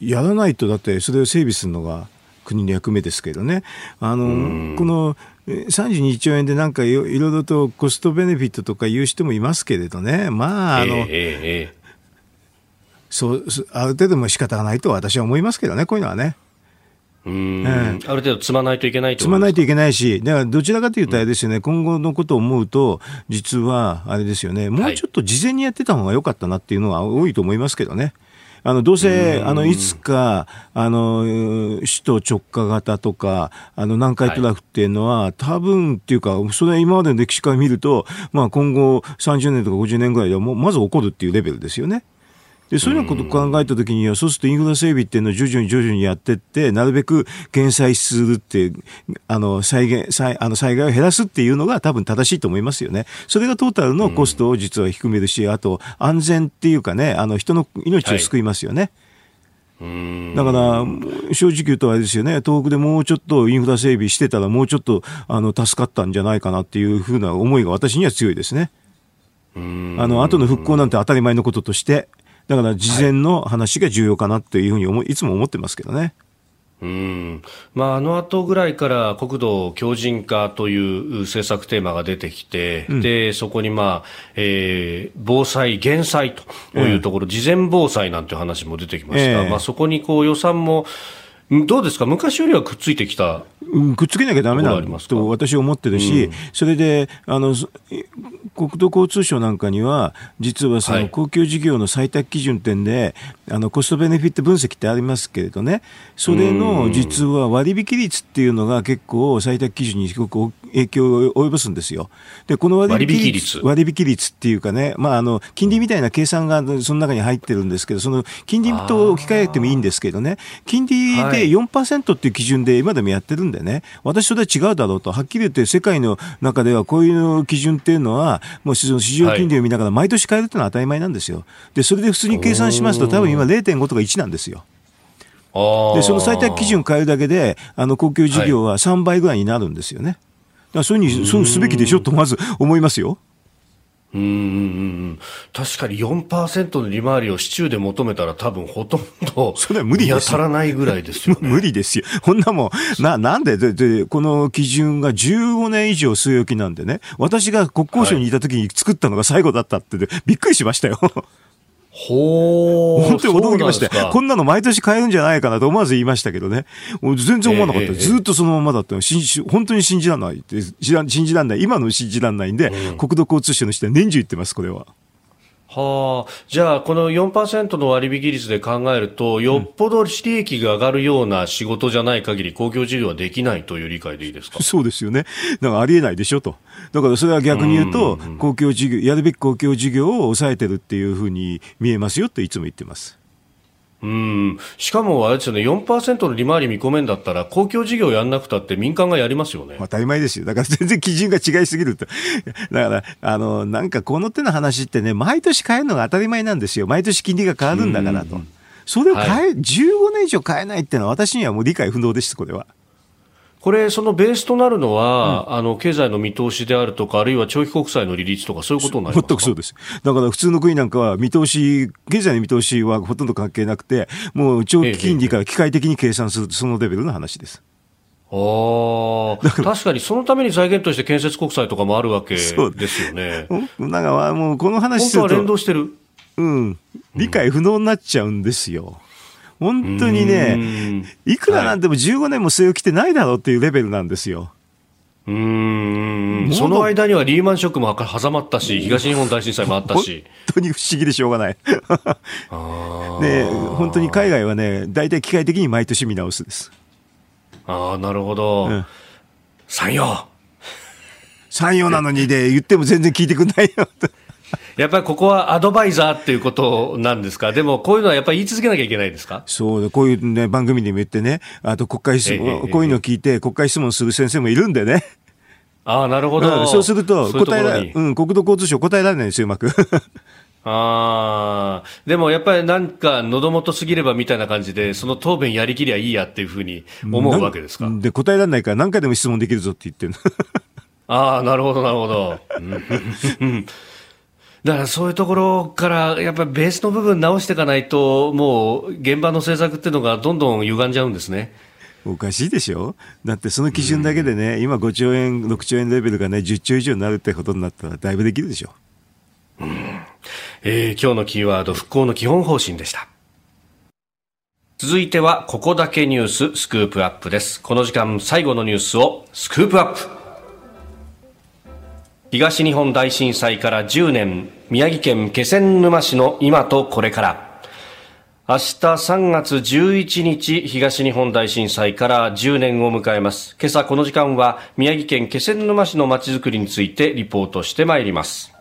やらないと、だってそれを整備するのが国の役目ですけどね、あの、うん、この32兆円でなんかいろいろとコストベネフィットとか言う人もいますけれどね、まあ、あの、えーえー、そう、ある程度も仕方がないと私は思いますけどね、こういうのはね。うん、ある程度積まないといけない積まないといけないし、だからどちらかというとあれですよね、うん、今後のことを思うと、実はあれですよね、もうちょっと事前にやってた方が良かったなっていうのは多いと思いますけどね。あの、どうせ、あの、いつか、あの、首都直下型とか、あの、南海トラフっていうのは、はい、多分っていうか、それは今までの歴史から見ると、まあ今後30年とか50年ぐらいではもう、まず起こるっていうレベルですよね。でそういうようなことを考えたときには、そうするとインフラ整備っていうのを徐々に徐々にやっていって、なるべく減災するって、あの、災害、災あの災害を減らすっていうのが多分正しいと思いますよね。それがトータルのコストを実は低めるし、あと安全っていうかね、あの、人の命を救いますよね。はい。だから、正直言うとあれですよね、東北でもうちょっとインフラ整備してたら、もうちょっとあの助かったんじゃないかなっていうふうな思いが私には強いですね。あの後の復興なんて当たり前のこととして、だから事前の話が重要かなというふうに思いつも思ってますけどね。うん。まあ、あの後ぐらいから国土強靭化という政策テーマが出てきて、うん、でそこに、まあえー、防災、減災というところ、事前防災なんていう話も出てきました、えー、まあ、そこにこう予算もどうですか、昔よりはくっついてきたくっつけなきゃだめなんだと私は思ってるし、うん、それであの国土交通省なんかには、実はその公共事業の採択基準点で、はい、あのコストベネフィット分析ってありますけれどね、それの実は割引率っていうのが結構採択基準にすごく影響を及ぼすんですよ。で、この割引率割引率？っていうかね、まあ、あの金利みたいな計算がその中に入ってるんですけど、その金利と置き換えてもいいんですけどね、金利で4%っていう基準で今でもやってるんでね、私それは違うだろうと、はっきり言って世界の中ではこういう基準っていうのは、もう市場金利を見ながら毎年変えるっていうのは当たり前なんですよ。で、それで普通に計算しますと、多分今0.5とか1なんですよ。で、その最低基準変えるだけで、あの、公共事業は3倍ぐらいになるんですよね。だからそういうふうに、そうすべきでしょとまず思いますよ。うん、確かに4%の利回りを市中で求めたら多分ほとんど それは無理です当たらないぐらいですよ、ね、無理ですよ。こんなもん、な、なんで？でで、この基準が15年以上据え置きなんでね、私が国交省にいた時に作ったのが最後だったって、びっくりしましたよ。ほー。本当に驚きました。こんなの毎年買えるんじゃないかなと思わず言いましたけどね。全然思わなかった。えー、ずっとそのままだったの。本当に信じられない。信じられない。今の信じられないんで、うん、国土交通省の人は年中言ってます、これは。はあ、じゃあ、この4%の割引率で考えると、よっぽど利益が上がるような仕事じゃない限り、公共事業はできないという理解でいいですか？そうですよね。だからありえないでしょと。だからそれは逆に言うと、公共事業、やるべき公共事業を抑えてるっていうふうに見えますよといつも言ってます。うんしかもあれですよね、4%の利回り見込めんだったら、公共事業やんなくたって民間がやりますよね。当たり前ですよ。だから全然基準が違いすぎると。だから、あの、なんかこの手の話ってね、毎年変えるのが当たり前なんですよ。毎年金利が変わるんだからと。それを変え、はい、15年以上変えないっていうのは私にはもう理解不能です、これは。これ、そのベースとなるのは、うん、あの経済の見通しであるとか、あるいは長期国債の利率とか、そういうことになります全くそうです。だから普通の国なんかは、見通し、経済の見通しはほとんど関係なくて、もう長期金利から機械的に計算する、そのレベルの話です。あ確かにそのために財源として建設国債とかもあるわけですよね。なんかもうこの話すると。本当は連動してる。うん。理解不能になっちゃうんですよ。本当にね、いくらなんでも15年も据え置きてないだろうっていうレベルなんですよ。うんその間にはリーマンショックも挟まったし、東日本大震災もあったし。本当に不思議でしょうがない。ね本当に海外はね、大体機械的に毎年見直すです。ああ、なるほど。うん、山陽。山陽なのにで、言っても全然聞いてくんないよ。やっぱりここはアドバイザーっていうことなんですか、でもこういうのはやっぱり言い続けなきゃいけないですか？そうこういう、ね、番組でも言ってね、あと国会質問、こういうのを聞いて、国会質問する先生もいるんでね。ああ、なるほど、うん、そうすると答えらうん、国土交通省答えられないんですよ、うまく。ああ、でもやっぱりなんか喉元すぎればみたいな感じで、その答弁やりきりゃいいやっていうふうに思うわけですか？で、答えられないから何回でも質問できるぞって言ってる ああ、なるほど、なるほど。だからそういうところからやっぱりベースの部分直していかないともう現場の政策っていうのがどんどん歪んじゃうんですね。おかしいでしょ？だってその基準だけでね、うん、今5兆円、6兆円レベルがね、10兆以上になるってことになったらだいぶできるでしょ。うんえー、今日のキーワード、復興の基本方針でした。続いては、ここだけニューススクープアップです。この時間、最後のニュースをスクープアップ。東日本大震災から10年宮城県気仙沼市の今とこれから。明日3月11日東日本大震災から10年を迎えます。今朝この時間は宮城県気仙沼市のまちづくりについてリポートしてまいります。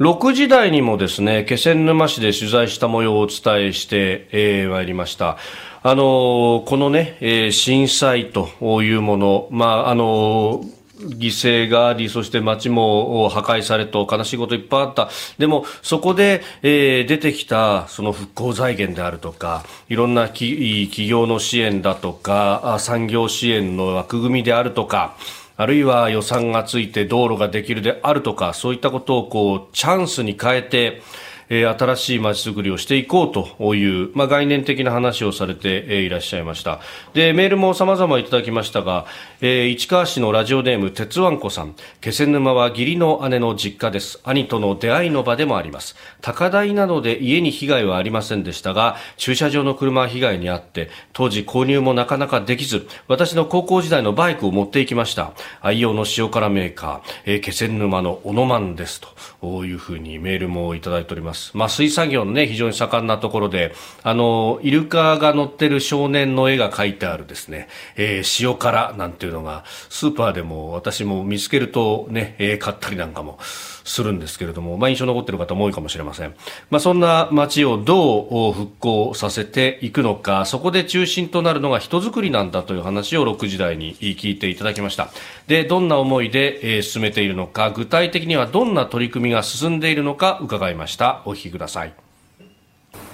6時台にもですね気仙沼市で取材した模様をお伝えしてまい、りましたあのこのね、えー、震災というもの、まああの犠牲があり、そして街も破壊されと悲しいこといっぱいあった。でも、そこで、えー、出てきた、その復興財源であるとか、いろんな企業の支援だとか、産業支援の枠組みであるとか、あるいは予算がついて道路ができるであるとか、そういったことをこう、チャンスに変えて、え、新しい街づくりをしていこうという、まあ、概念的な話をされて、え、いらっしゃいました。で、メールも様々いただきましたが、えー、市川市のラジオネーム、鉄腕子さん。気仙沼は義理の姉の実家です。兄との出会いの場でもあります。高台などで家に被害はありませんでしたが、駐車場の車は被害に遭って、当時購入もなかなかできず、私の高校時代のバイクを持っていきました。愛用の塩辛メーカー、えー、気仙沼のオノマンですというふうにメールもいただいております。。まあ、水産業のね、非常に盛んなところで、あの、イルカが乗ってる少年の絵が描いてあるですね、えー、塩辛なんていうのが、スーパーでも私も見つけるとね、えー、買ったりなんかもするんですけれども、まあ、印象残ってる方も多いかもしれません。まあ、そんな街をどう復興させていくのか、そこで中心となるのが人づくりなんだという話を6時台に聞いていただきました。で、どんな思いで、えー、進めているのか、具体的にはどんな取り組みが進んでいるのか伺いました。お聞きください。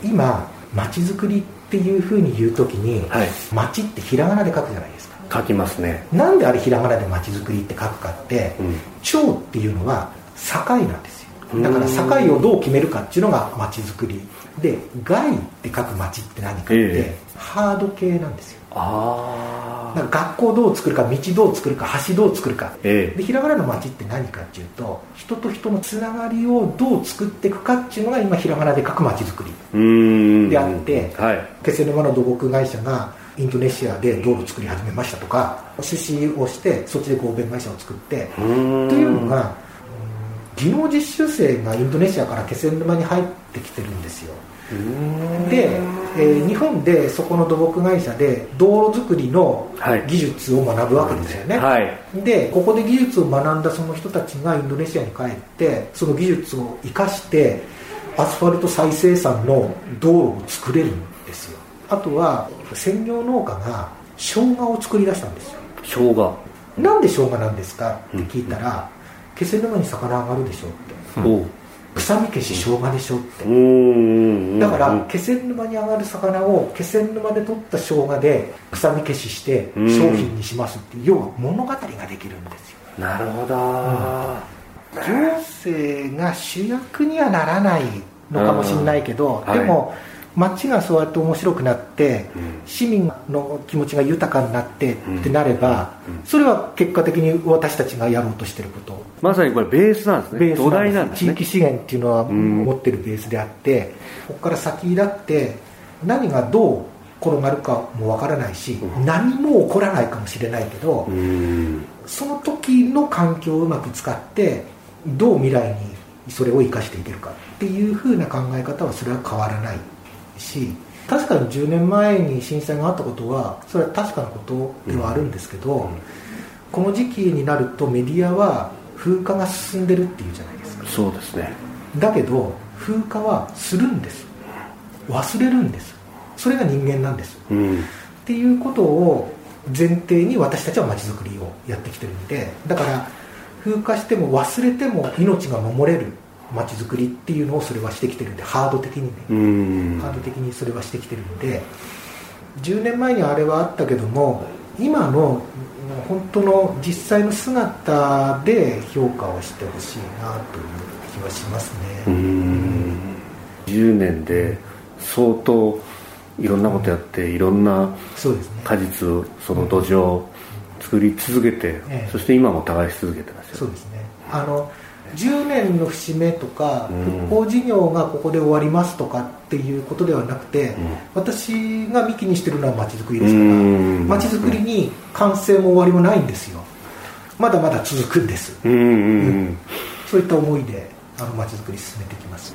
今、街づくりっていうふうに言うときに、はい、街ってひらがなで書くじゃないですか。書きますね。なんであれひらがなで街づくりって書くかって、うん、町っていうのは境なんですよ。だから境をどう決めるかっていうのが街づくり。で外って書く街って何かって、えー、ハード系なんですよ。ああ学校どう作るか道どう作るか橋どう作るか、えー、でひらがなの街って何かっていうと人と人のつながりをどう作っていくかっていうのが今ひらがなで書く街づくりであって、はい、気仙沼の土木会社がインドネシアで道路作り始めましたとか出資をしてそっちで合弁会社を作ってというのが技能実習生がインドネシアから気仙沼に入ってきてるんですよ。で、えー、日本でそこの土木会社で道路作りの技術を学ぶわけですよね、はい、でここで技術を学んだその人たちがインドネシアに帰ってその技術を生かしてアスファルト再生産の道路を作れる。んですよあとは専業農家が生姜を作り出したんですよ。生姜。なんで生姜なんですか？って聞いたら、気仙沼に魚上がるでしょって、うん、臭み消し生姜でしょって。だから気仙沼に上がる魚を気仙沼で取った生姜で臭み消しして商品にしますっていう要は物語ができるんですよ。なるほど、うん、行政が主役にはならないのかもしれないけど、でも、はい街がそうやって面白くなって、うん、市民の気持ちが豊かになってってなれば、それは結果的に私たちがやろうとしてること。まさにこれベースなんですね。ベースなんです、ね、地域資源っていうのは持ってるベースであって、ここから先だって何がどう転がるかもわからないし、何も起こらないかもしれないけど、その時の環境をうまく使ってどう未来にそれを生かしていけるかっていうふうな考え方はそれは変わらないし確かに10年前に震災があったことはそれは確かなことではあるんですけど、うん、この時期になるとメディアは風化が進んでるっていうじゃないですか。そうですね。だけど風化はするんです。忘れるんです。それが人間なんです、うん、っていうことを前提に私たちはまちづくりをやってきてるんでだから風化しても忘れても命が守れる街づくりっていうのをそれはしてきてるんでハード的にね。ハード的にそれはしてきてるんで10年前にあれはあったけども今の本当の実際の姿で評価をしてほしいなという気はしますね。10年で相当いろんなことやって、いろんな果実をその土壌を作り続けて、そして今も耕し続けてますよそうですね。あの10年の節目とか、復興事業がここで終わりますとかっていうことではなくて、私が幹にしてるのはまちづくりですからまちづくりに完成も終わりもないんですよ。まだまだ続くんです、うんそういった思いであのまちづくり進めていきます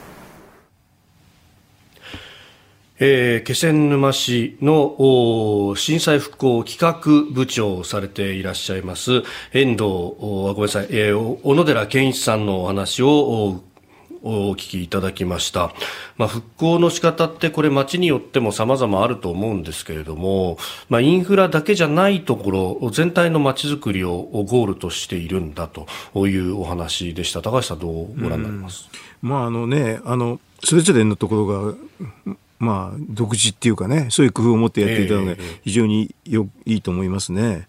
えー、気仙沼市の震災復興企画部長をされていらっしゃいます遠藤ごめんなさい、えー、小野寺健一さんのお話をお聞きいただきました。まあ、復興の仕方ってこれ街によっても様々あると思うんですけれども、まあ、インフラだけじゃないところ、全体の街づくりをゴールとしているんだというお話でした。高橋さんどうご覧になります、まああのね、あの、それぞれのところが、まあ、独自っていうかね、そういう工夫を持ってやっていたのが非常によ、いいと思いますね。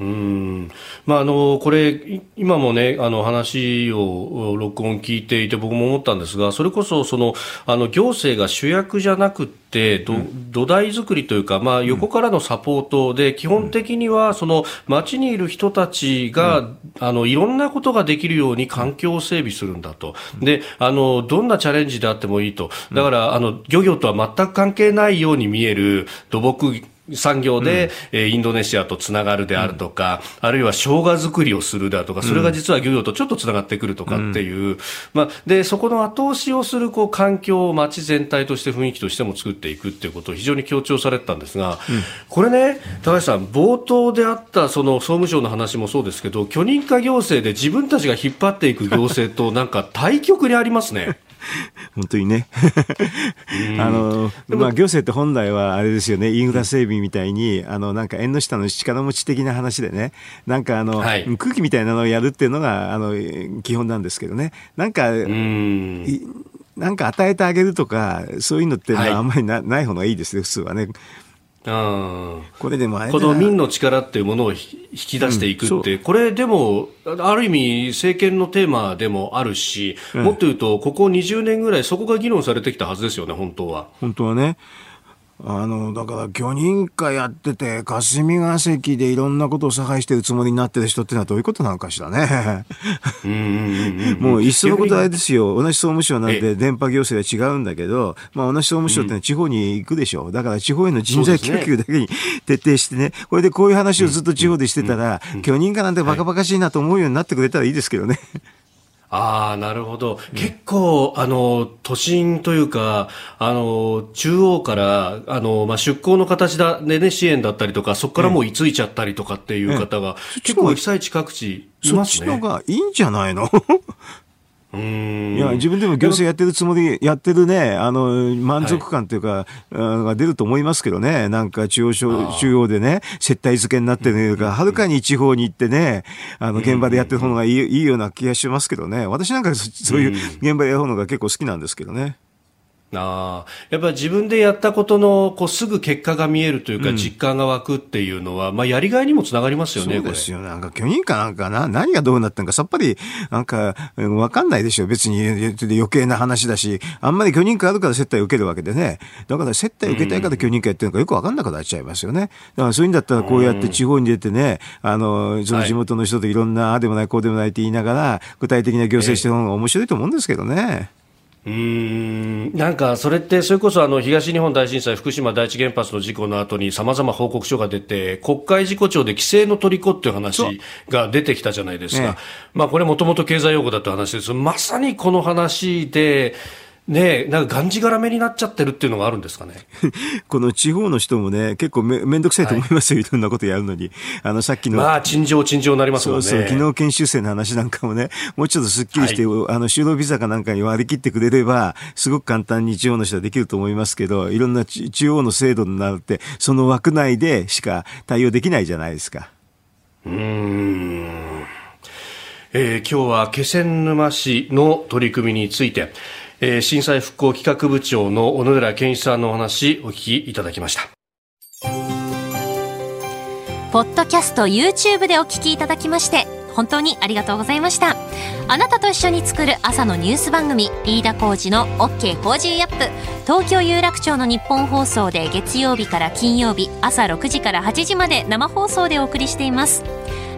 うん。まあ、あのこれ、今もね、あの話を録音聞いていて、僕も思ったんですが、それこそそのあの行政が主役じゃなくて、ど、うん、土台作りというか、まあ、横からのサポートで、基本的にはその街にいる人たちが、うん、あのいろんなことができるように環境を整備するんだと、であのどんなチャレンジであってもいいと、だからあの漁業とは全く関係ないように見える土木産業で、うん、インドネシアとつながるであるとか、うん、あるいは生姜作りをするであるとか、それが実は漁業とちょっとつながってくるとかっていう、うん、まあ、で、そこの後押しをするこう環境を街全体として雰囲気としても作っていくっていうことを非常に強調されてたんですが、これね、高橋さん、冒頭であったその総務省の話もそうですけど、許認可行政で自分たちが引っ張っていく行政となんか対極にありますね。本当にね。あの、まあ、行政って本来はあれですよね、インフラ整備みたいに、あの、なんか縁の下の力持ち的な話でね、なんかあの、はい、空気みたいなのをやるっていうのが、あの、基本なんですけどね。なんか、ん。なんか与えてあげるとか、そういうのってあんまりなはい、ない方がいいですね、普通はね。これでもこの民の力っていうものを引き出していくって、うん、これでも、ある意味、政権のテーマでもあるし、うん、もっと言うと、ここ20年ぐらい、そこが議論されてきたはずですよね、本当は。本当はね。あの、だから許認可やってて、霞が関でいろんなことを差配してるつもりになってる人ってのはどういうことなのかしらね。もういっそのことあれですよ。同じ総務省なんで電波行政は違うんだけど、まあ同じ総務省ってのは地方に行くでしょ。うだから地方への人材供給だけに徹底してね、これでこういう話をずっと地方でしてたら、許認可なんてバカバカしいなと思うようになってくれたらいいですけどね。ああ、なるほど。うん、結構、あの、都心というか、あの、中央から、あの、まあ、出向の形だ、ね、ね、支援だったりとか、そこからもう居ついちゃったりとかっていう方が、結構被災地各地いますね。そっちのがいいんじゃないの？いや自分でも行政やってるつもり、やってるね、あの満足感というか、はい、出ると思いますけどね、なんか中央中央でね、接待付けになってるか、はるかに地方に行ってね、あの現場でやってる方がいい,、いいような気がしますけどね、私なんかそういう現場でやる方が結構好きなんですけどね。あやっぱり自分でやったことのこうすぐ結果が見えるというか、実感が湧くっていうのは、まあ、やりがいにもつながりますよね、そうですよね。なんか許認可なんかな、何がどうなったのかさっぱり、なんか、わかんないでしょ。別に余計な話だし、あんまり許認可あるから接待を受けるわけでね。だから接待を受けたいから許認可やってるのかよくわかんなくなっちゃいますよね。だからそういうんだったらこうやって地方に出てね、あの、その地元の人といろんな、ああでもない、こうでもないって言いながら、具体的な行政してる方が面白いと思うんですけどね。うん。なんかそれってそれこそあの東日本大震災福島第一原発の事故の後にさまざま報告書が出て国会事故調で規制の虜っていう話が出てきたじゃないですか、ね、まあ、これもともと経済用語だという話です。まさにこの話でねえ、なんかがんじがらめになっちゃってるっていうのがあるんですかね？この地方の人もね、結構めめんどくさいと思いますよ、はい、いろんなことやるのに。あの、さっきの。まあ、陳情、陳情になりますもんね。そうそう、昨日研修生の話なんかもね、もうちょっとすっきりして、はい、あの、就労ビザかなんかに割り切ってくれれば、すごく簡単に地方の人はできると思いますけど、いろんな地方の制度になって、その枠内でしか対応できないじゃないですか。うん。えー、今日は気仙沼市の取り組みについて、えー、震災復興企画部長の小野寺健一さんのお話お聞きいただきました。ポッドキャスト YouTube でお聞きいただきまして本当にありがとうございました。あなたと一緒に作る朝のニュース番組飯田浩二の OK コージーアップ。東京有楽町のニッポン放送で月曜日から金曜日朝6時から8時まで生放送でお送りしています。